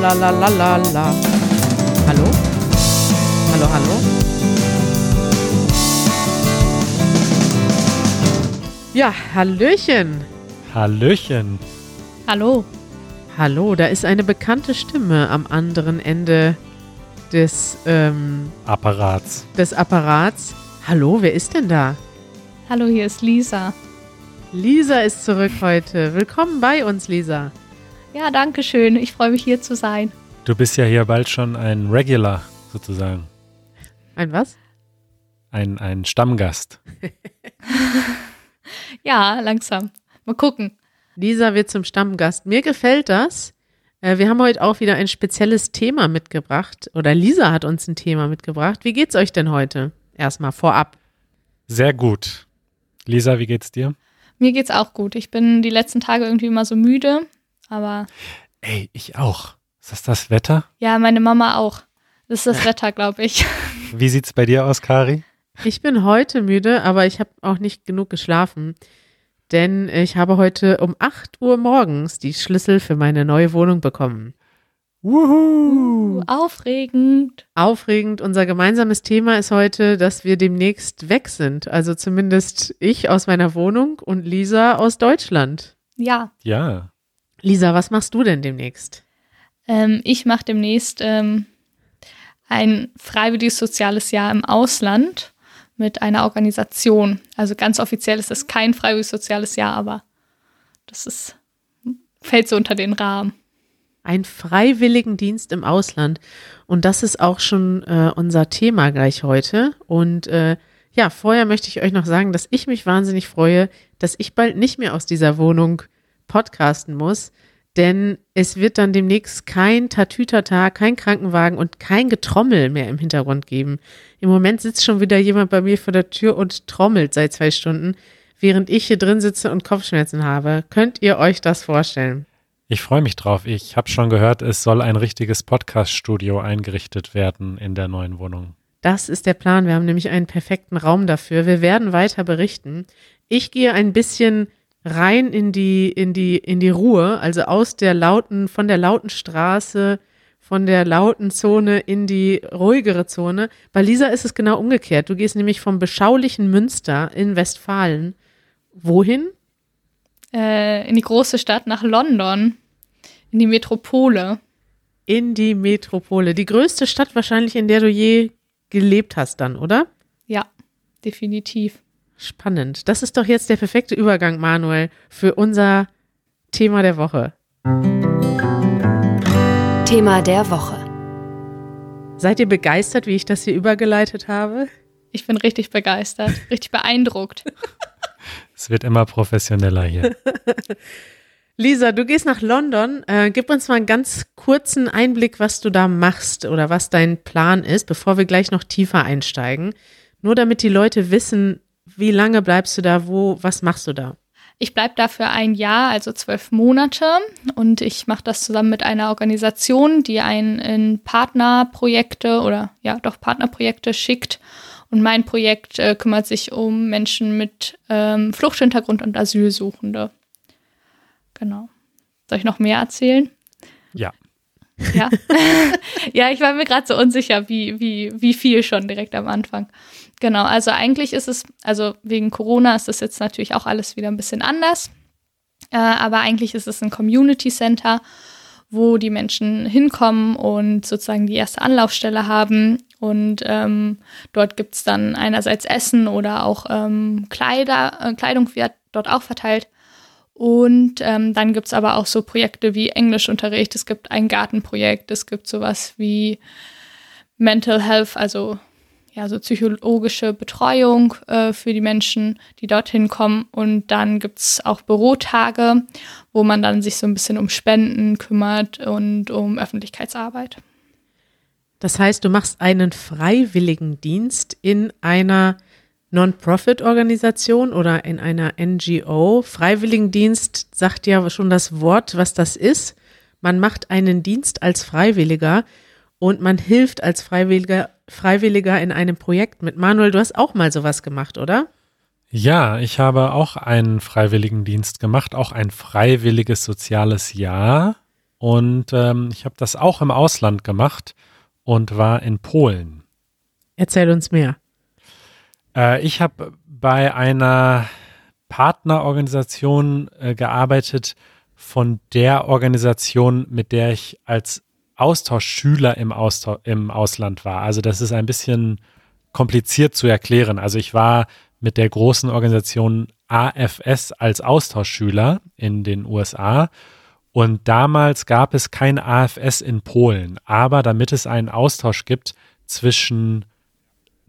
la la la la la. Hallo? Hallo, hallo? Ja, Hallöchen. Hallöchen. Hallo. Hallo, da ist eine bekannte Stimme am anderen Ende des, ähm, Apparats. des Apparats. Hallo, wer ist denn da? Hallo, hier ist Lisa. Lisa ist zurück heute. Willkommen bei uns, Lisa. Ja, danke schön. Ich freue mich hier zu sein. Du bist ja hier bald schon ein Regular, sozusagen. Ein was? Ein, ein Stammgast. Ja, langsam. Mal gucken. Lisa wird zum Stammgast. Mir gefällt das. Äh, Wir haben heute auch wieder ein spezielles Thema mitgebracht. Oder Lisa hat uns ein Thema mitgebracht. Wie geht's euch denn heute? Erstmal vorab. Sehr gut. Lisa, wie geht's dir? Mir geht's auch gut. Ich bin die letzten Tage irgendwie immer so müde. Aber Ey, ich auch. Ist das das Wetter? ja, meine Mama auch. Das ist das Wetter, glaube ich. Wie sieht's bei dir aus, Kari? Ich bin heute müde, aber ich habe auch nicht genug geschlafen. Denn ich habe heute um 8 Uhr morgens die Schlüssel für meine neue Wohnung bekommen. Wuhu! Aufregend. Aufregend, unser gemeinsames Thema ist heute, dass wir demnächst weg sind. Also zumindest ich aus meiner Wohnung und Lisa aus Deutschland. Ja, Ja. Lisa, was machst du denn demnächst? ähm, ich mache demnächst ähm, ein freiwilliges soziales Jahr im Ausland mit einer Organisation. Also ganz offiziell ist es kein freiwilliges soziales Jahr, aber das ist, fällt so unter den Rahmen. Ein Freiwilligendienst im Ausland. Und das ist auch schon äh, unser Thema gleich heute. Und äh, ja, vorher möchte ich euch noch sagen, dass ich mich wahnsinnig freue, dass ich bald nicht mehr aus dieser Wohnung podcasten muss. Denn es wird dann demnächst kein Tatütata, kein Krankenwagen und kein Getrommel mehr im Hintergrund geben. Im Moment sitzt schon wieder jemand bei mir vor der Tür und trommelt seit zwei Stunden, während ich hier drin sitze und Kopfschmerzen habe. Könnt ihr euch das vorstellen? Ich freue mich drauf. Ich habe schon gehört, es soll ein richtiges Podcast-Studio eingerichtet werden in der neuen Wohnung. Das ist der Plan. Wir haben nämlich einen perfekten Raum dafür. Wir werden weiter berichten. Ich gehe ein bisschen rein in die, in die, in die Ruhe, also aus der lauten, von der lauten Straße, von der lauten Zone in die ruhigere Zone. Bei Lisa ist es genau umgekehrt. Du gehst nämlich vom beschaulichen Münster in Westfalen. Wohin? Äh, in die große Stadt nach London, in die Metropole. In die Metropole. Die größte Stadt wahrscheinlich, in der du je gelebt hast dann, oder? Ja, definitiv. Spannend. Das ist doch jetzt der perfekte Übergang, Manuel, für unser Thema der Woche. Thema der Woche. Seid ihr begeistert, wie ich das hier übergeleitet habe? Ich bin richtig begeistert, richtig beeindruckt. Es wird immer professioneller hier. Lisa, du gehst nach London. Äh, gib uns mal einen ganz kurzen Einblick, was du da machst oder was dein Plan ist, bevor wir gleich noch tiefer einsteigen. Nur damit die Leute wissen, wie lange bleibst du da, wo, was machst du da? Ich bleibe da für ein Jahr, also zwölf Monate. Und ich mache das zusammen mit einer Organisation, die einen in Partnerprojekte oder ja, doch Partnerprojekte schickt. Und mein Projekt äh, kümmert sich um Menschen mit ähm, Fluchthintergrund und Asylsuchende. Genau. Soll ich noch mehr erzählen? Ja. Ja. ja, ich war mir gerade so unsicher, wie, wie, wie viel schon direkt am Anfang. Genau, also eigentlich ist es, also wegen Corona ist das jetzt natürlich auch alles wieder ein bisschen anders. Äh, aber eigentlich ist es ein Community Center, wo die Menschen hinkommen und sozusagen die erste Anlaufstelle haben. Und ähm, dort gibt es dann einerseits Essen oder auch ähm, Kleider, äh, Kleidung wird dort auch verteilt. Und ähm, dann gibt es aber auch so Projekte wie Englischunterricht, es gibt ein Gartenprojekt, es gibt sowas wie Mental Health, also ja, so psychologische Betreuung äh, für die Menschen, die dorthin kommen. Und dann gibt es auch Bürotage, wo man dann sich so ein bisschen um Spenden kümmert und um Öffentlichkeitsarbeit. Das heißt, du machst einen Freiwilligendienst in einer Non-Profit-Organisation oder in einer NGO. Freiwilligendienst sagt ja schon das Wort, was das ist. Man macht einen Dienst als Freiwilliger und man hilft als Freiwilliger, Freiwilliger in einem Projekt mit. Manuel, du hast auch mal sowas gemacht, oder? Ja, ich habe auch einen Freiwilligendienst gemacht, auch ein freiwilliges soziales Jahr. und ähm, ich habe das auch im Ausland gemacht und war in Polen. Erzähl uns mehr. Äh, ich habe bei einer Partnerorganisation äh, gearbeitet von der Organisation, mit der ich als Austauschschüler im, Austausch, im Ausland war. Also das ist ein bisschen kompliziert zu erklären. Also ich war mit der großen Organisation AFS als Austauschschüler in den USA und damals gab es kein AFS in Polen. Aber damit es einen Austausch gibt zwischen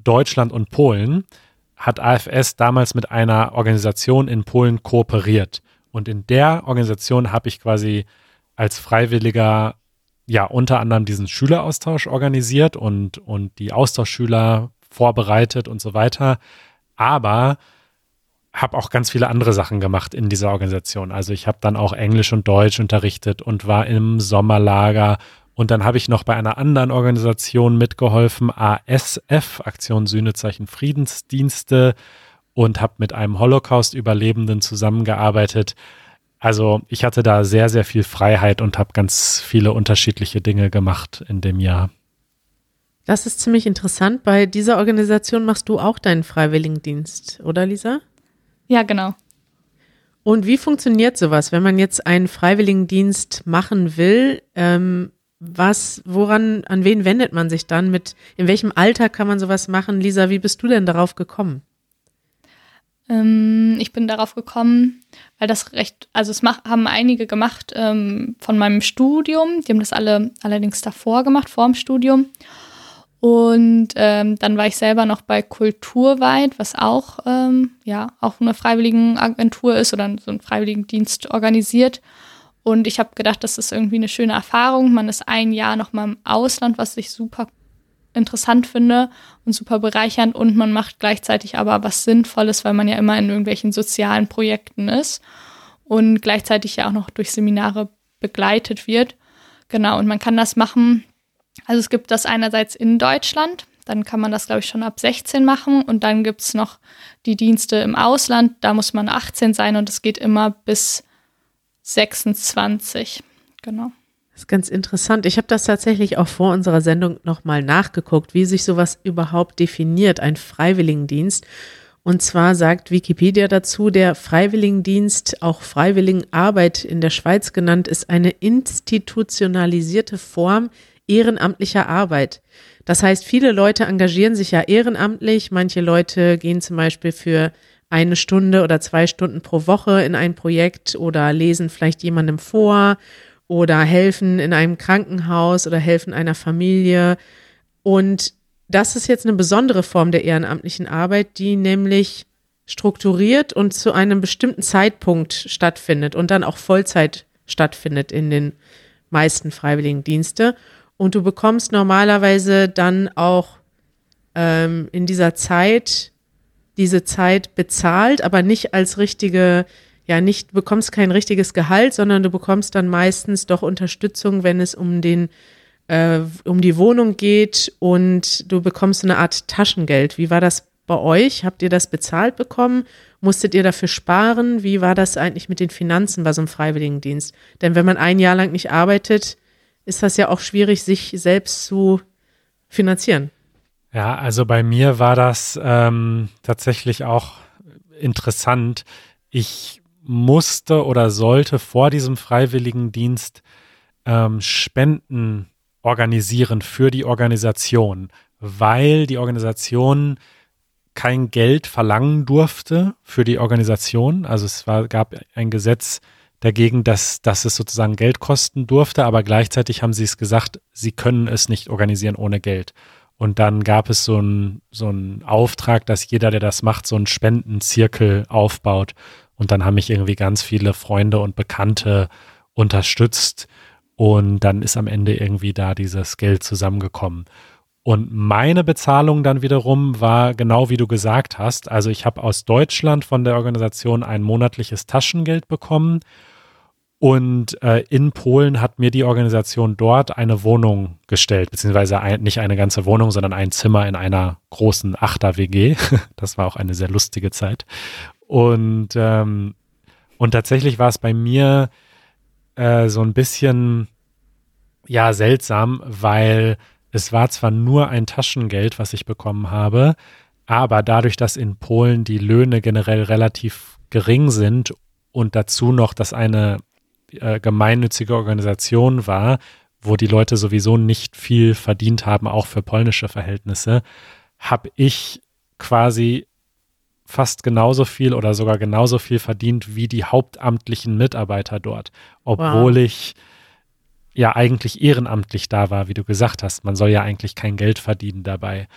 Deutschland und Polen, hat AFS damals mit einer Organisation in Polen kooperiert. Und in der Organisation habe ich quasi als Freiwilliger ja unter anderem diesen Schüleraustausch organisiert und, und die Austauschschüler vorbereitet und so weiter. Aber habe auch ganz viele andere Sachen gemacht in dieser Organisation. Also ich habe dann auch Englisch und Deutsch unterrichtet und war im Sommerlager. Und dann habe ich noch bei einer anderen Organisation mitgeholfen, ASF, Aktion Sühnezeichen Friedensdienste, und habe mit einem Holocaust-Überlebenden zusammengearbeitet. Also ich hatte da sehr, sehr viel Freiheit und habe ganz viele unterschiedliche Dinge gemacht in dem Jahr. Das ist ziemlich interessant. Bei dieser Organisation machst du auch deinen Freiwilligendienst, oder Lisa? Ja, genau. Und wie funktioniert sowas, wenn man jetzt einen Freiwilligendienst machen will? Ähm, was, woran, an wen wendet man sich dann? Mit, in welchem Alter kann man sowas machen? Lisa, wie bist du denn darauf gekommen? Ähm, ich bin darauf gekommen, weil das recht, also es mach, haben einige gemacht ähm, von meinem Studium. Die haben das alle allerdings davor gemacht, vor dem Studium. Und ähm, dann war ich selber noch bei Kulturweit, was auch, ähm, ja, auch eine Freiwilligenagentur ist oder so einen Freiwilligendienst organisiert. Und ich habe gedacht, das ist irgendwie eine schöne Erfahrung. Man ist ein Jahr noch mal im Ausland, was ich super interessant finde und super bereichernd. Und man macht gleichzeitig aber was Sinnvolles, weil man ja immer in irgendwelchen sozialen Projekten ist und gleichzeitig ja auch noch durch Seminare begleitet wird. Genau, und man kann das machen also es gibt das einerseits in Deutschland, dann kann man das, glaube ich, schon ab 16 machen. Und dann gibt es noch die Dienste im Ausland, da muss man 18 sein und es geht immer bis 26. Genau. Das ist ganz interessant. Ich habe das tatsächlich auch vor unserer Sendung nochmal nachgeguckt, wie sich sowas überhaupt definiert, ein Freiwilligendienst. Und zwar sagt Wikipedia dazu, der Freiwilligendienst, auch Freiwilligenarbeit in der Schweiz genannt, ist eine institutionalisierte Form ehrenamtlicher Arbeit. Das heißt, viele Leute engagieren sich ja ehrenamtlich. Manche Leute gehen zum Beispiel für eine Stunde oder zwei Stunden pro Woche in ein Projekt oder lesen vielleicht jemandem vor oder helfen in einem Krankenhaus oder helfen einer Familie. Und das ist jetzt eine besondere Form der ehrenamtlichen Arbeit, die nämlich strukturiert und zu einem bestimmten Zeitpunkt stattfindet und dann auch Vollzeit stattfindet in den meisten Freiwilligendienste. Und du bekommst normalerweise dann auch ähm, in dieser Zeit diese Zeit bezahlt, aber nicht als richtige, ja, nicht, bekommst kein richtiges Gehalt, sondern du bekommst dann meistens doch Unterstützung, wenn es um den, äh, um die Wohnung geht und du bekommst eine Art Taschengeld. Wie war das bei euch? Habt ihr das bezahlt bekommen? Musstet ihr dafür sparen? Wie war das eigentlich mit den Finanzen bei so einem Freiwilligendienst? Denn wenn man ein Jahr lang nicht arbeitet, ist das ja auch schwierig, sich selbst zu finanzieren. Ja, also bei mir war das ähm, tatsächlich auch interessant. Ich musste oder sollte vor diesem Freiwilligendienst ähm, Spenden organisieren für die Organisation, weil die Organisation kein Geld verlangen durfte für die Organisation. Also es war, gab ein Gesetz, dagegen, dass, dass es sozusagen Geld kosten durfte, aber gleichzeitig haben sie es gesagt, sie können es nicht organisieren ohne Geld. Und dann gab es so einen so Auftrag, dass jeder, der das macht, so einen Spendenzirkel aufbaut. Und dann haben mich irgendwie ganz viele Freunde und Bekannte unterstützt. Und dann ist am Ende irgendwie da dieses Geld zusammengekommen. Und meine Bezahlung dann wiederum war genau wie du gesagt hast. Also ich habe aus Deutschland von der Organisation ein monatliches Taschengeld bekommen und äh, in Polen hat mir die Organisation dort eine Wohnung gestellt, beziehungsweise ein, nicht eine ganze Wohnung, sondern ein Zimmer in einer großen Achter-WG. Das war auch eine sehr lustige Zeit. Und, ähm, und tatsächlich war es bei mir äh, so ein bisschen ja seltsam, weil es war zwar nur ein Taschengeld, was ich bekommen habe, aber dadurch, dass in Polen die Löhne generell relativ gering sind und dazu noch, dass eine äh, gemeinnützige Organisation war, wo die Leute sowieso nicht viel verdient haben, auch für polnische Verhältnisse, habe ich quasi fast genauso viel oder sogar genauso viel verdient wie die hauptamtlichen Mitarbeiter dort, obwohl wow. ich ja eigentlich ehrenamtlich da war, wie du gesagt hast. Man soll ja eigentlich kein Geld verdienen dabei.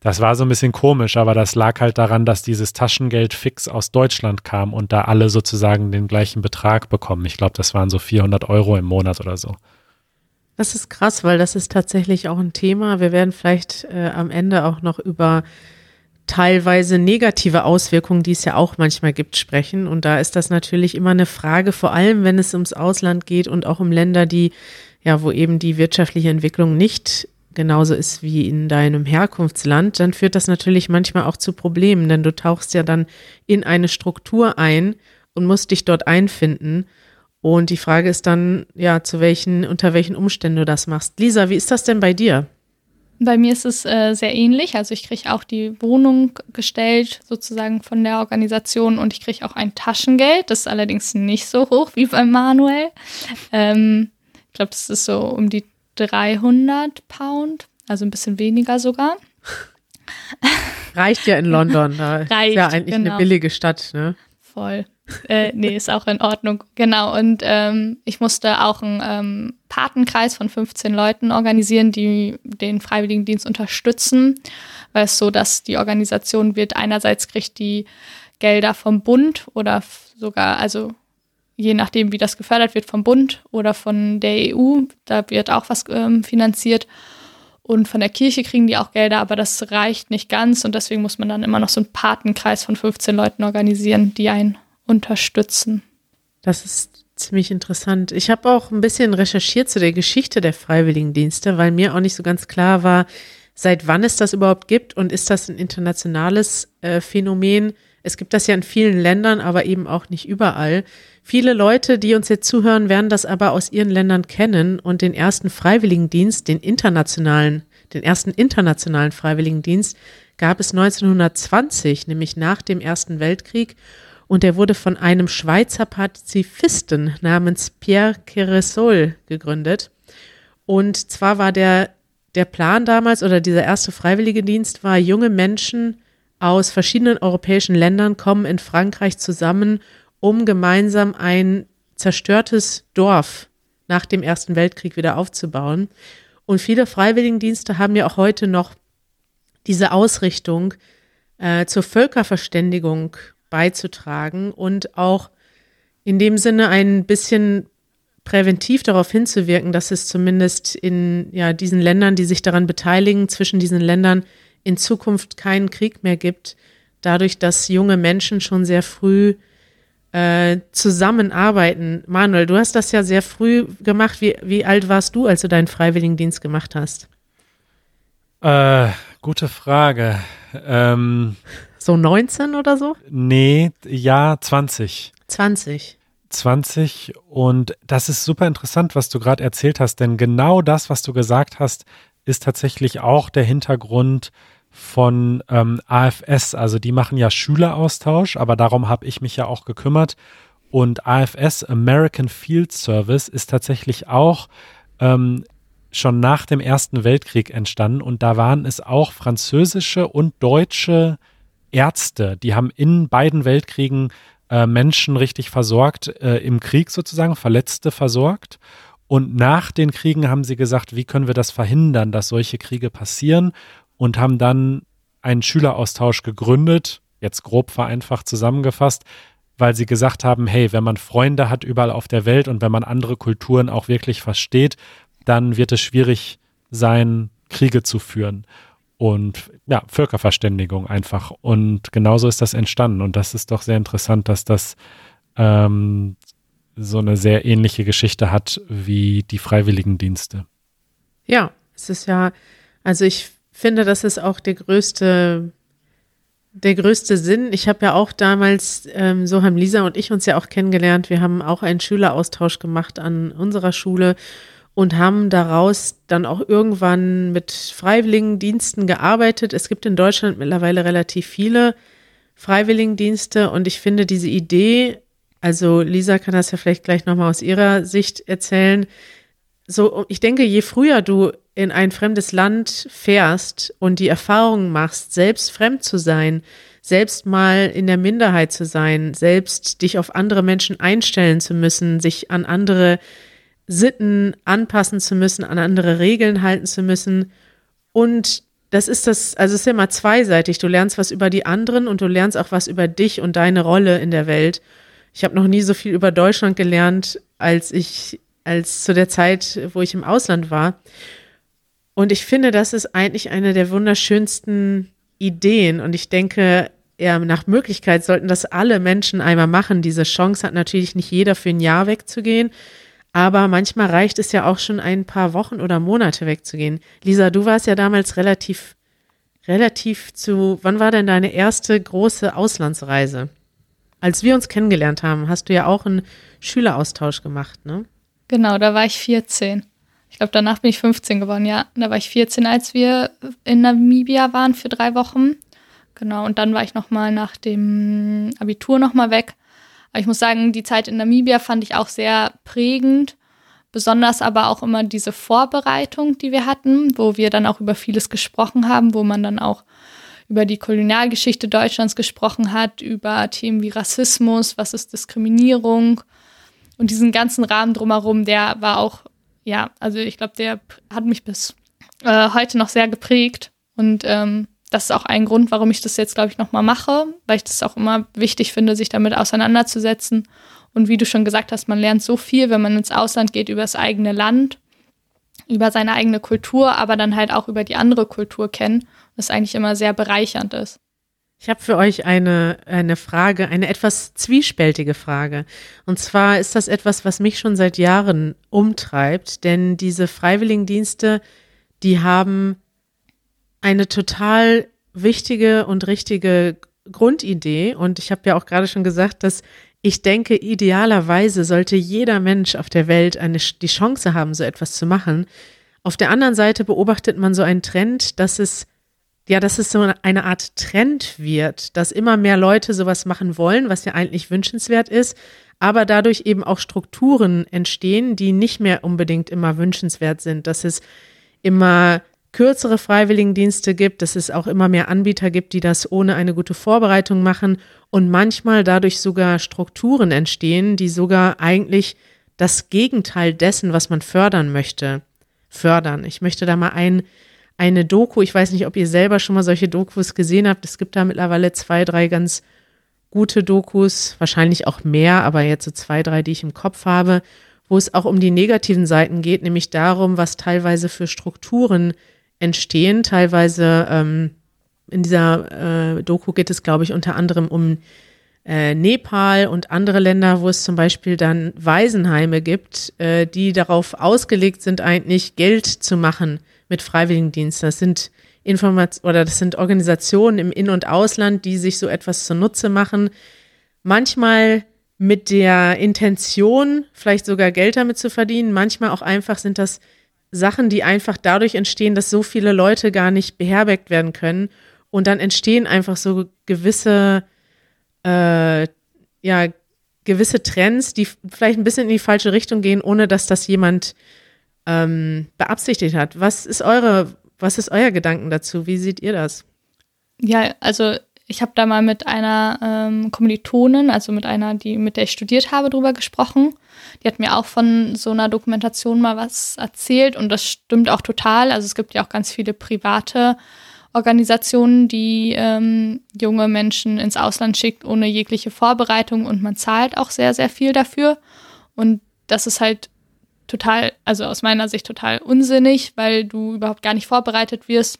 Das war so ein bisschen komisch, aber das lag halt daran, dass dieses Taschengeld fix aus Deutschland kam und da alle sozusagen den gleichen Betrag bekommen. Ich glaube, das waren so 400 Euro im Monat oder so. Das ist krass, weil das ist tatsächlich auch ein Thema. Wir werden vielleicht äh, am Ende auch noch über teilweise negative Auswirkungen, die es ja auch manchmal gibt, sprechen. Und da ist das natürlich immer eine Frage, vor allem wenn es ums Ausland geht und auch um Länder, die, ja, wo eben die wirtschaftliche Entwicklung nicht genauso ist wie in deinem Herkunftsland, dann führt das natürlich manchmal auch zu Problemen, denn du tauchst ja dann in eine Struktur ein und musst dich dort einfinden. Und die Frage ist dann, ja, zu welchen, unter welchen Umständen du das machst. Lisa, wie ist das denn bei dir? Bei mir ist es äh, sehr ähnlich. Also ich kriege auch die Wohnung gestellt, sozusagen von der Organisation und ich kriege auch ein Taschengeld. Das ist allerdings nicht so hoch wie bei Manuel. Ähm, ich glaube, das ist so um die 300 Pound, also ein bisschen weniger sogar. Reicht ja in London. Da Reicht, ist ja eigentlich genau. eine billige Stadt, ne? Voll äh, nee, ist auch in Ordnung. Genau. Und ähm, ich musste auch einen ähm, Patenkreis von 15 Leuten organisieren, die den Freiwilligendienst unterstützen, weil es so, dass die Organisation wird einerseits kriegt die Gelder vom Bund oder sogar, also je nachdem, wie das gefördert wird, vom Bund oder von der EU, da wird auch was ähm, finanziert. Und von der Kirche kriegen die auch Gelder, aber das reicht nicht ganz und deswegen muss man dann immer noch so einen Patenkreis von 15 Leuten organisieren, die einen unterstützen. Das ist ziemlich interessant. Ich habe auch ein bisschen recherchiert zu der Geschichte der Freiwilligendienste, weil mir auch nicht so ganz klar war, seit wann es das überhaupt gibt und ist das ein internationales äh, Phänomen. Es gibt das ja in vielen Ländern, aber eben auch nicht überall. Viele Leute, die uns jetzt zuhören, werden das aber aus ihren Ländern kennen und den ersten Freiwilligendienst, den internationalen, den ersten internationalen Freiwilligendienst gab es 1920, nämlich nach dem Ersten Weltkrieg und er wurde von einem Schweizer Pazifisten namens Pierre Queresol gegründet. Und zwar war der, der Plan damals oder dieser erste Freiwilligendienst war, junge Menschen aus verschiedenen europäischen Ländern kommen in Frankreich zusammen, um gemeinsam ein zerstörtes Dorf nach dem Ersten Weltkrieg wieder aufzubauen. Und viele Freiwilligendienste haben ja auch heute noch diese Ausrichtung äh, zur Völkerverständigung beizutragen und auch in dem Sinne ein bisschen präventiv darauf hinzuwirken, dass es zumindest in ja, diesen Ländern, die sich daran beteiligen, zwischen diesen Ländern in Zukunft keinen Krieg mehr gibt, dadurch, dass junge Menschen schon sehr früh äh, zusammenarbeiten. Manuel, du hast das ja sehr früh gemacht. Wie, wie alt warst du, als du deinen Freiwilligendienst gemacht hast? Äh, gute Frage. Ähm, so 19 oder so? Nee, ja, 20. 20. 20 und das ist super interessant, was du gerade erzählt hast, denn genau das, was du gesagt hast, ist tatsächlich auch der Hintergrund von ähm, AFS. Also die machen ja Schüleraustausch, aber darum habe ich mich ja auch gekümmert. Und AFS, American Field Service, ist tatsächlich auch ähm, schon nach dem Ersten Weltkrieg entstanden und da waren es auch französische und deutsche Ärzte, die haben in beiden Weltkriegen äh, Menschen richtig versorgt, äh, im Krieg sozusagen, Verletzte versorgt. Und nach den Kriegen haben sie gesagt, wie können wir das verhindern, dass solche Kriege passieren? Und haben dann einen Schüleraustausch gegründet, jetzt grob vereinfacht zusammengefasst, weil sie gesagt haben, hey, wenn man Freunde hat überall auf der Welt und wenn man andere Kulturen auch wirklich versteht, dann wird es schwierig sein, Kriege zu führen und ja, Völkerverständigung einfach. Und genauso ist das entstanden. Und das ist doch sehr interessant, dass das ähm, so eine sehr ähnliche Geschichte hat wie die Freiwilligendienste. Ja, es ist ja, also ich finde, das ist auch der größte, der größte Sinn. Ich habe ja auch damals, ähm, so haben Lisa und ich uns ja auch kennengelernt. Wir haben auch einen Schüleraustausch gemacht an unserer Schule und haben daraus dann auch irgendwann mit Freiwilligendiensten gearbeitet. Es gibt in Deutschland mittlerweile relativ viele Freiwilligendienste und ich finde diese Idee, also Lisa kann das ja vielleicht gleich nochmal aus ihrer Sicht erzählen. So, ich denke, je früher du in ein fremdes Land fährst und die Erfahrung machst, selbst fremd zu sein, selbst mal in der Minderheit zu sein, selbst dich auf andere Menschen einstellen zu müssen, sich an andere Sitten anpassen zu müssen, an andere Regeln halten zu müssen und das ist das, also es ist ja immer zweiseitig. Du lernst was über die anderen und du lernst auch was über dich und deine Rolle in der Welt. Ich habe noch nie so viel über Deutschland gelernt, als ich, als zu der Zeit, wo ich im Ausland war. Und ich finde, das ist eigentlich eine der wunderschönsten Ideen. Und ich denke, ja, nach Möglichkeit sollten das alle Menschen einmal machen. Diese Chance hat natürlich nicht jeder für ein Jahr wegzugehen. Aber manchmal reicht es ja auch schon ein paar Wochen oder Monate wegzugehen. Lisa, du warst ja damals relativ, relativ zu, wann war denn deine erste große Auslandsreise? Als wir uns kennengelernt haben, hast du ja auch einen Schüleraustausch gemacht, ne? Genau, da war ich 14. Ich glaube, danach bin ich 15 geworden, ja. Da war ich 14, als wir in Namibia waren für drei Wochen. Genau, und dann war ich nochmal nach dem Abitur nochmal weg aber ich muss sagen, die Zeit in Namibia fand ich auch sehr prägend. Besonders aber auch immer diese Vorbereitung, die wir hatten, wo wir dann auch über vieles gesprochen haben, wo man dann auch über die Kolonialgeschichte Deutschlands gesprochen hat, über Themen wie Rassismus, was ist Diskriminierung und diesen ganzen Rahmen drumherum, der war auch, ja, also ich glaube, der hat mich bis äh, heute noch sehr geprägt und ähm, das ist auch ein Grund, warum ich das jetzt, glaube ich, nochmal mache, weil ich das auch immer wichtig finde, sich damit auseinanderzusetzen. Und wie du schon gesagt hast, man lernt so viel, wenn man ins Ausland geht, über das eigene Land, über seine eigene Kultur, aber dann halt auch über die andere Kultur kennen, was eigentlich immer sehr bereichernd ist. Ich habe für euch eine, eine Frage, eine etwas zwiespältige Frage. Und zwar ist das etwas, was mich schon seit Jahren umtreibt, denn diese Freiwilligendienste, die haben eine total wichtige und richtige Grundidee. Und ich habe ja auch gerade schon gesagt, dass ich denke, idealerweise sollte jeder Mensch auf der Welt eine, die Chance haben, so etwas zu machen. Auf der anderen Seite beobachtet man so einen Trend, dass es ja, dass es so eine Art Trend wird, dass immer mehr Leute sowas machen wollen, was ja eigentlich wünschenswert ist, aber dadurch eben auch Strukturen entstehen, die nicht mehr unbedingt immer wünschenswert sind, dass es immer kürzere Freiwilligendienste gibt, dass es auch immer mehr Anbieter gibt, die das ohne eine gute Vorbereitung machen und manchmal dadurch sogar Strukturen entstehen, die sogar eigentlich das Gegenteil dessen, was man fördern möchte, fördern. Ich möchte da mal ein, eine Doku, ich weiß nicht, ob ihr selber schon mal solche Dokus gesehen habt. Es gibt da mittlerweile zwei, drei ganz gute Dokus, wahrscheinlich auch mehr, aber jetzt so zwei, drei, die ich im Kopf habe, wo es auch um die negativen Seiten geht, nämlich darum, was teilweise für Strukturen entstehen. Teilweise ähm, in dieser äh, Doku geht es, glaube ich, unter anderem um äh, Nepal und andere Länder, wo es zum Beispiel dann Waisenheime gibt, äh, die darauf ausgelegt sind, eigentlich Geld zu machen mit Freiwilligendiensten. Das sind Informat oder das sind Organisationen im In- und Ausland, die sich so etwas zunutze machen. Manchmal mit der Intention, vielleicht sogar Geld damit zu verdienen. Manchmal auch einfach sind das Sachen, die einfach dadurch entstehen, dass so viele Leute gar nicht beherbergt werden können. Und dann entstehen einfach so gewisse, äh, ja, gewisse Trends, die vielleicht ein bisschen in die falsche Richtung gehen, ohne dass das jemand ähm, beabsichtigt hat. Was ist eure, was ist euer Gedanken dazu? Wie seht ihr das? Ja, also ich habe da mal mit einer ähm, Kommilitonin, also mit einer, die mit der ich studiert habe, drüber gesprochen. Die hat mir auch von so einer Dokumentation mal was erzählt und das stimmt auch total. Also es gibt ja auch ganz viele private Organisationen, die ähm, junge Menschen ins Ausland schickt ohne jegliche Vorbereitung und man zahlt auch sehr, sehr viel dafür. Und das ist halt total, also aus meiner Sicht total unsinnig, weil du überhaupt gar nicht vorbereitet wirst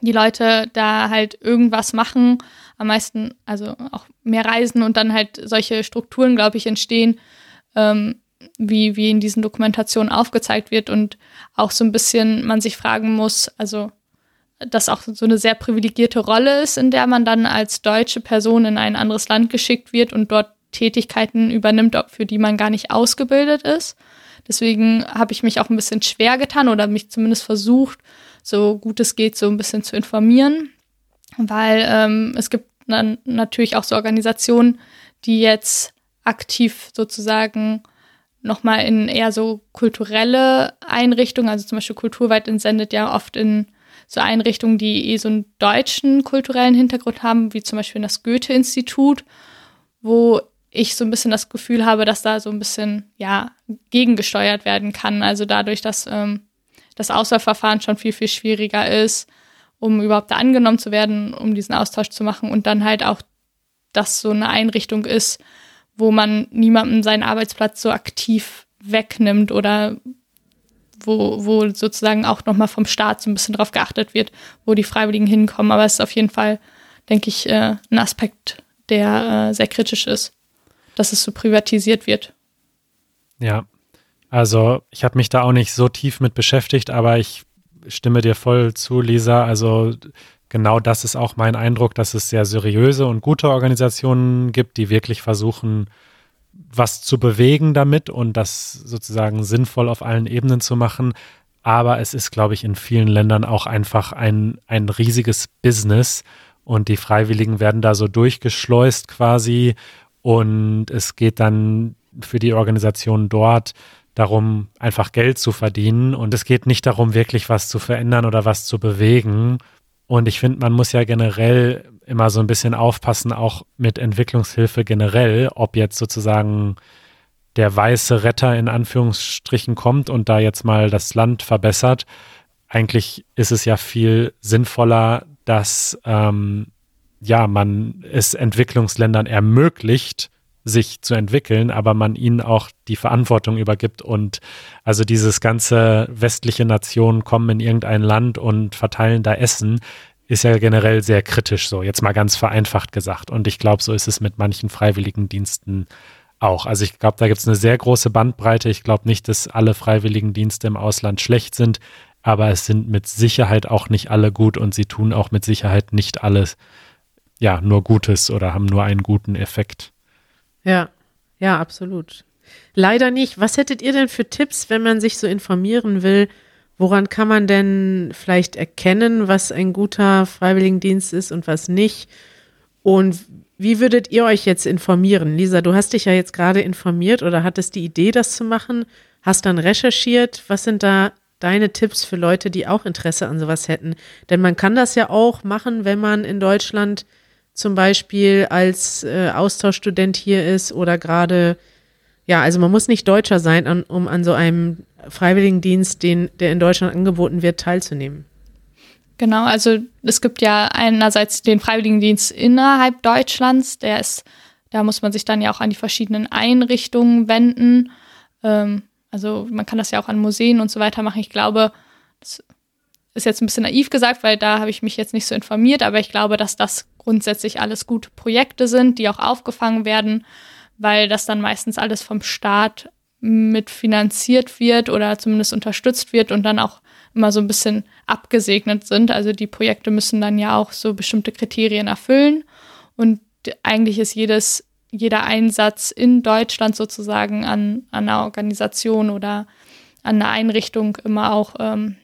die Leute da halt irgendwas machen, am meisten, also auch mehr reisen und dann halt solche Strukturen, glaube ich, entstehen, ähm, wie, wie in diesen Dokumentationen aufgezeigt wird und auch so ein bisschen man sich fragen muss, also dass auch so eine sehr privilegierte Rolle ist, in der man dann als deutsche Person in ein anderes Land geschickt wird und dort Tätigkeiten übernimmt, für die man gar nicht ausgebildet ist. Deswegen habe ich mich auch ein bisschen schwer getan oder mich zumindest versucht, so gut es geht, so ein bisschen zu informieren, weil ähm, es gibt dann natürlich auch so Organisationen, die jetzt aktiv sozusagen nochmal in eher so kulturelle Einrichtungen, also zum Beispiel Kulturweit entsendet ja oft in so Einrichtungen, die eh so einen deutschen kulturellen Hintergrund haben, wie zum Beispiel das Goethe-Institut, wo ich so ein bisschen das Gefühl habe, dass da so ein bisschen, ja, gegengesteuert werden kann. Also dadurch, dass ähm, das Auswahlverfahren schon viel, viel schwieriger ist, um überhaupt da angenommen zu werden, um diesen Austausch zu machen und dann halt auch, dass so eine Einrichtung ist, wo man niemandem seinen Arbeitsplatz so aktiv wegnimmt oder wo, wo sozusagen auch nochmal vom Staat so ein bisschen drauf geachtet wird, wo die Freiwilligen hinkommen. Aber es ist auf jeden Fall, denke ich, äh, ein Aspekt, der äh, sehr kritisch ist, dass es so privatisiert wird. Ja, also ich habe mich da auch nicht so tief mit beschäftigt, aber ich stimme dir voll zu, Lisa. Also genau das ist auch mein Eindruck, dass es sehr seriöse und gute Organisationen gibt, die wirklich versuchen, was zu bewegen damit und das sozusagen sinnvoll auf allen Ebenen zu machen. Aber es ist, glaube ich, in vielen Ländern auch einfach ein, ein riesiges Business und die Freiwilligen werden da so durchgeschleust quasi und es geht dann für die Organisation dort darum, einfach Geld zu verdienen und es geht nicht darum, wirklich was zu verändern oder was zu bewegen. Und ich finde, man muss ja generell immer so ein bisschen aufpassen, auch mit Entwicklungshilfe generell, ob jetzt sozusagen der weiße Retter in Anführungsstrichen kommt und da jetzt mal das Land verbessert. Eigentlich ist es ja viel sinnvoller, dass ähm, ja man es Entwicklungsländern ermöglicht, sich zu entwickeln, aber man ihnen auch die Verantwortung übergibt und also dieses ganze westliche Nationen kommen in irgendein Land und verteilen da Essen, ist ja generell sehr kritisch so, jetzt mal ganz vereinfacht gesagt. Und ich glaube, so ist es mit manchen Freiwilligendiensten auch. Also ich glaube, da gibt es eine sehr große Bandbreite. Ich glaube nicht, dass alle Freiwilligendienste im Ausland schlecht sind, aber es sind mit Sicherheit auch nicht alle gut und sie tun auch mit Sicherheit nicht alles, ja, nur Gutes oder haben nur einen guten Effekt. Ja, ja, absolut. Leider nicht. Was hättet ihr denn für Tipps, wenn man sich so informieren will? Woran kann man denn vielleicht erkennen, was ein guter Freiwilligendienst ist und was nicht? Und wie würdet ihr euch jetzt informieren? Lisa, du hast dich ja jetzt gerade informiert oder hattest die Idee, das zu machen, hast dann recherchiert. Was sind da deine Tipps für Leute, die auch Interesse an sowas hätten? Denn man kann das ja auch machen, wenn man in Deutschland zum Beispiel als äh, Austauschstudent hier ist oder gerade, ja, also man muss nicht Deutscher sein, um an so einem Freiwilligendienst, den, der in Deutschland angeboten wird, teilzunehmen. Genau, also es gibt ja einerseits den Freiwilligendienst innerhalb Deutschlands, der ist, da muss man sich dann ja auch an die verschiedenen Einrichtungen wenden. Ähm, also man kann das ja auch an Museen und so weiter machen. Ich glaube, das ist jetzt ein bisschen naiv gesagt, weil da habe ich mich jetzt nicht so informiert, aber ich glaube, dass das grundsätzlich alles gute Projekte sind, die auch aufgefangen werden, weil das dann meistens alles vom Staat mitfinanziert wird oder zumindest unterstützt wird und dann auch immer so ein bisschen abgesegnet sind. Also die Projekte müssen dann ja auch so bestimmte Kriterien erfüllen und eigentlich ist jedes, jeder Einsatz in Deutschland sozusagen an, an einer Organisation oder an einer Einrichtung immer auch ähm,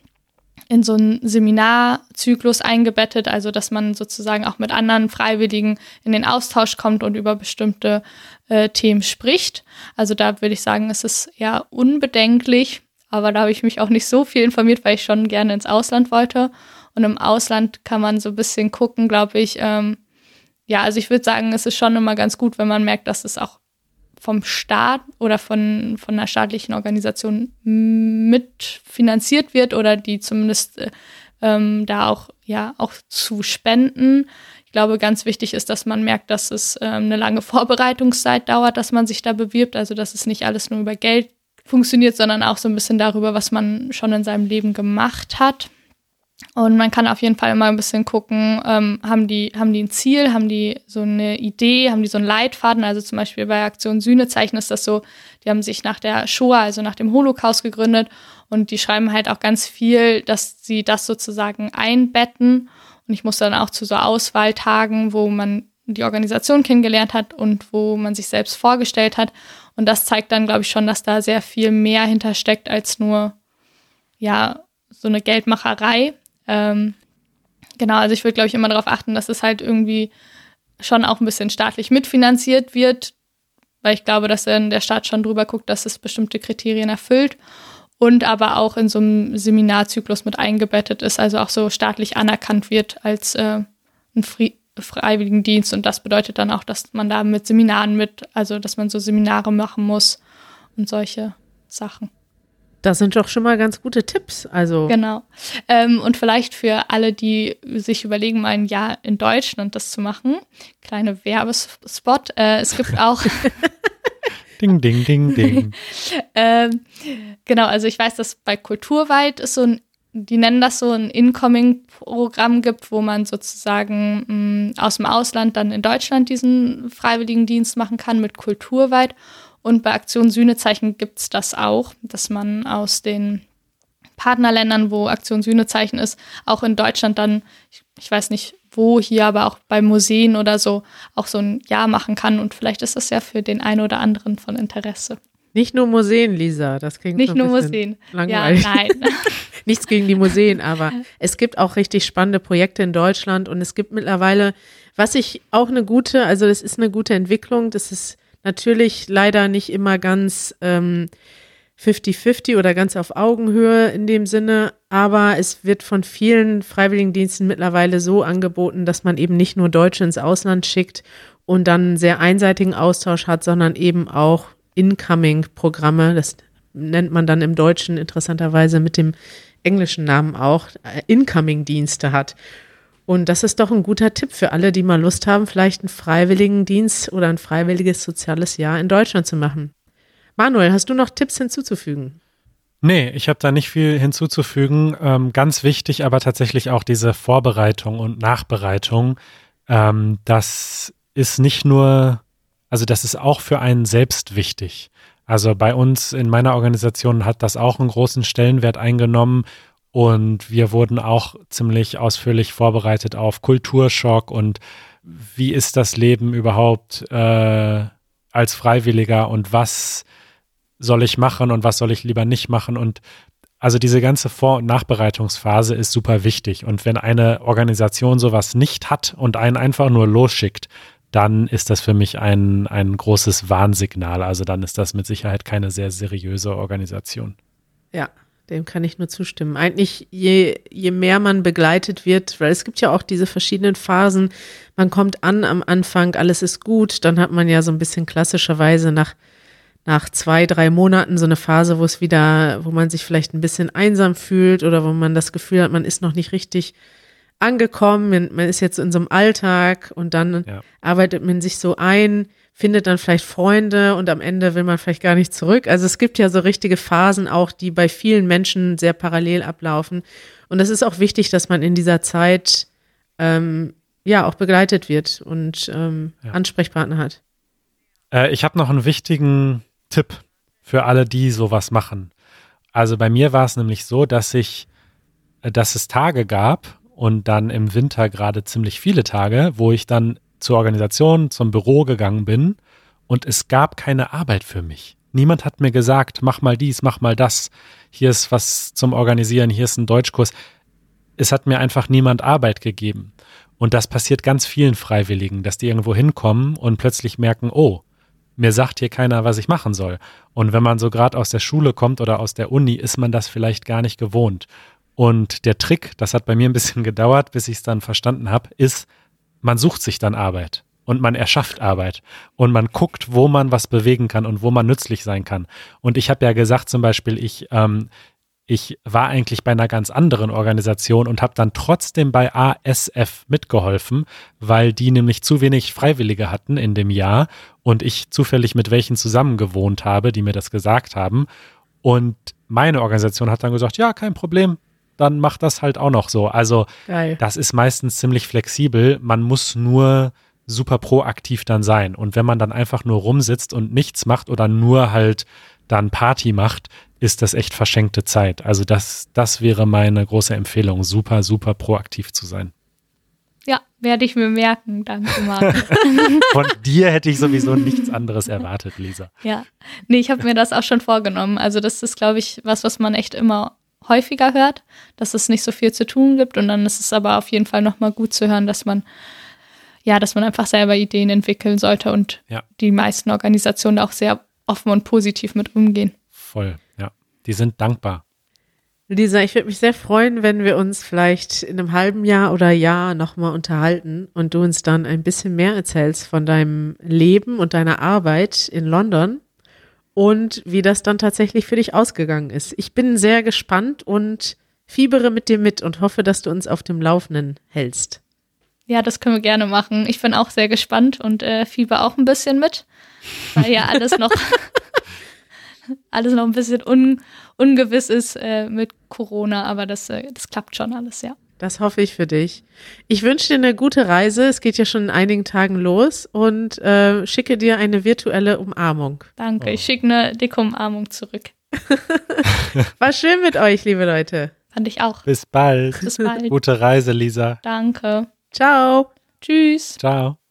in so einen Seminarzyklus eingebettet, also dass man sozusagen auch mit anderen Freiwilligen in den Austausch kommt und über bestimmte äh, Themen spricht. Also da würde ich sagen, es ist eher unbedenklich, aber da habe ich mich auch nicht so viel informiert, weil ich schon gerne ins Ausland wollte. Und im Ausland kann man so ein bisschen gucken, glaube ich. Ähm, ja, also ich würde sagen, es ist schon immer ganz gut, wenn man merkt, dass es auch vom Staat oder von, von einer staatlichen Organisation mitfinanziert wird oder die zumindest äh, ähm, da auch, ja, auch zu spenden. Ich glaube, ganz wichtig ist, dass man merkt, dass es ähm, eine lange Vorbereitungszeit dauert, dass man sich da bewirbt. Also, dass es nicht alles nur über Geld funktioniert, sondern auch so ein bisschen darüber, was man schon in seinem Leben gemacht hat. Und man kann auf jeden Fall immer ein bisschen gucken, ähm, haben, die, haben die ein Ziel, haben die so eine Idee, haben die so einen Leitfaden. Also zum Beispiel bei Aktion Sühnezeichen ist das so, die haben sich nach der Shoah, also nach dem Holocaust gegründet und die schreiben halt auch ganz viel, dass sie das sozusagen einbetten. Und ich muss dann auch zu so Auswahltagen, wo man die Organisation kennengelernt hat und wo man sich selbst vorgestellt hat. Und das zeigt dann, glaube ich, schon, dass da sehr viel mehr hintersteckt als nur, ja, so eine Geldmacherei. Ähm, genau, also ich würde, glaube ich, immer darauf achten, dass es halt irgendwie schon auch ein bisschen staatlich mitfinanziert wird, weil ich glaube, dass dann der Staat schon drüber guckt, dass es bestimmte Kriterien erfüllt und aber auch in so einem Seminarzyklus mit eingebettet ist, also auch so staatlich anerkannt wird als äh, ein Fri Freiwilligendienst und das bedeutet dann auch, dass man da mit Seminaren mit, also dass man so Seminare machen muss und solche Sachen. Das sind doch schon mal ganz gute Tipps. Also genau. Ähm, und vielleicht für alle, die sich überlegen, mal ein Jahr in Deutschland das zu machen, kleine Werbespot. Äh, es gibt auch Ding, ding, ding, ding. ähm, genau, also ich weiß, dass bei Kulturweit ist so ein, die nennen das so ein Incoming-Programm gibt, wo man sozusagen mh, mm, aus dem Ausland dann in Deutschland diesen Freiwilligendienst machen kann mit Kulturweit. Und bei Aktion Sühnezeichen gibt es das auch, dass man aus den Partnerländern, wo Aktion Sühnezeichen ist, auch in Deutschland dann, ich, ich, weiß nicht wo hier, aber auch bei Museen oder so, auch so ein Jahr machen kann. Und vielleicht ist das ja für den einen oder anderen von Interesse. Nicht nur Museen, Lisa, das klingt Nicht nur Museen. Langweilig. Ja, nein. Nichts gegen die Museen, aber es gibt auch richtig spannende Projekte in Deutschland und es gibt mittlerweile, was ich auch eine gute, also das ist eine gute Entwicklung, das ist Natürlich leider nicht immer ganz 50-50 ähm, oder ganz auf Augenhöhe in dem Sinne, aber es wird von vielen Freiwilligendiensten mittlerweile so angeboten, dass man eben nicht nur Deutsche ins Ausland schickt und dann einen sehr einseitigen Austausch hat, sondern eben auch Incoming-Programme, das nennt man dann im Deutschen interessanterweise mit dem englischen Namen auch, äh, Incoming-Dienste hat. Und das ist doch ein guter Tipp für alle, die mal Lust haben, vielleicht einen freiwilligen Dienst oder ein freiwilliges soziales Jahr in Deutschland zu machen. Manuel, hast du noch Tipps hinzuzufügen? Nee, ich habe da nicht viel hinzuzufügen. Ähm, ganz wichtig aber tatsächlich auch diese Vorbereitung und Nachbereitung. Ähm, das ist nicht nur, also das ist auch für einen selbst wichtig. Also bei uns in meiner Organisation hat das auch einen großen Stellenwert eingenommen und wir wurden auch ziemlich ausführlich vorbereitet auf Kulturschock und wie ist das Leben überhaupt äh, als Freiwilliger und was soll ich machen und was soll ich lieber nicht machen. Und also diese ganze Vor- und Nachbereitungsphase ist super wichtig. Und wenn eine Organisation sowas nicht hat und einen einfach nur losschickt, dann ist das für mich ein, ein großes Warnsignal. Also dann ist das mit Sicherheit keine sehr seriöse Organisation. Ja, dem kann ich nur zustimmen. Eigentlich, je, je mehr man begleitet wird, weil es gibt ja auch diese verschiedenen Phasen. Man kommt an am Anfang, alles ist gut. Dann hat man ja so ein bisschen klassischerweise nach, nach zwei, drei Monaten so eine Phase, wo es wieder, wo man sich vielleicht ein bisschen einsam fühlt oder wo man das Gefühl hat, man ist noch nicht richtig angekommen. Man, ist jetzt in so einem Alltag und dann ja. arbeitet man sich so ein findet dann vielleicht Freunde und am Ende will man vielleicht gar nicht zurück. Also es gibt ja so richtige Phasen auch, die bei vielen Menschen sehr parallel ablaufen. Und es ist auch wichtig, dass man in dieser Zeit ähm, ja auch begleitet wird und ähm, ja. Ansprechpartner hat. Äh, ich habe noch einen wichtigen Tipp für alle, die sowas machen. Also bei mir war es nämlich so, dass ich, äh, dass es Tage gab und dann im Winter gerade ziemlich viele Tage, wo ich dann zur Organisation, zum Büro gegangen bin und es gab keine Arbeit für mich. Niemand hat mir gesagt, mach mal dies, mach mal das. Hier ist was zum Organisieren, hier ist ein Deutschkurs. Es hat mir einfach niemand Arbeit gegeben. Und das passiert ganz vielen Freiwilligen, dass die irgendwo hinkommen und plötzlich merken, oh, mir sagt hier keiner, was ich machen soll. Und wenn man so gerade aus der Schule kommt oder aus der Uni, ist man das vielleicht gar nicht gewohnt. Und der Trick, das hat bei mir ein bisschen gedauert, bis ich es dann verstanden habe, ist, man sucht sich dann Arbeit und man erschafft Arbeit und man guckt, wo man was bewegen kann und wo man nützlich sein kann. Und ich habe ja gesagt zum Beispiel, ich, ähm, ich war eigentlich bei einer ganz anderen Organisation und habe dann trotzdem bei ASF mitgeholfen, weil die nämlich zu wenig Freiwillige hatten in dem Jahr und ich zufällig mit welchen zusammen gewohnt habe, die mir das gesagt haben. Und meine Organisation hat dann gesagt, ja, kein Problem, dann macht das halt auch noch so. Also Geil. das ist meistens ziemlich flexibel. Man muss nur super proaktiv dann sein. Und wenn man dann einfach nur rumsitzt und nichts macht oder nur halt dann Party macht, ist das echt verschenkte Zeit. Also das, das wäre meine große Empfehlung, super, super proaktiv zu sein. Ja, werde ich mir merken. Danke, Marc. Von dir hätte ich sowieso nichts anderes erwartet, Lisa. Ja, nee, ich habe mir das auch schon vorgenommen. Also das ist, glaube ich, was, was man echt immer häufiger hört, dass es nicht so viel zu tun gibt. Und dann ist es aber auf jeden Fall nochmal gut zu hören, dass man ja, dass man einfach selber Ideen entwickeln sollte und Ja. die meisten Organisationen auch sehr offen und positiv mit umgehen. Voll, ja. Die sind dankbar. Lisa, ich würde mich sehr freuen, wenn wir uns vielleicht in einem halben Jahr oder Jahr nochmal unterhalten und du uns dann ein bisschen mehr erzählst von deinem Leben und deiner Arbeit in London und wie das dann tatsächlich für dich ausgegangen ist. Ich bin sehr gespannt und fiebere mit dir mit und hoffe, dass du uns auf dem Laufenden hältst. Ja, das können wir gerne machen. Ich bin auch sehr gespannt und äh, fieber auch ein bisschen mit, weil ja alles noch alles noch ein bisschen un, ungewiss ist äh, mit Corona, aber das, äh, das klappt schon alles, ja. Das hoffe ich für dich. Ich wünsche dir eine gute Reise. Es geht ja schon in einigen Tagen los und äh, schicke dir eine virtuelle Umarmung. Danke. Oh. Ich schicke eine dicke Umarmung zurück. War schön mit euch, liebe Leute. Fand ich auch. Bis bald. Bis bald. Gute Reise, Lisa. Danke. Ciao. Tschüss. Ciao.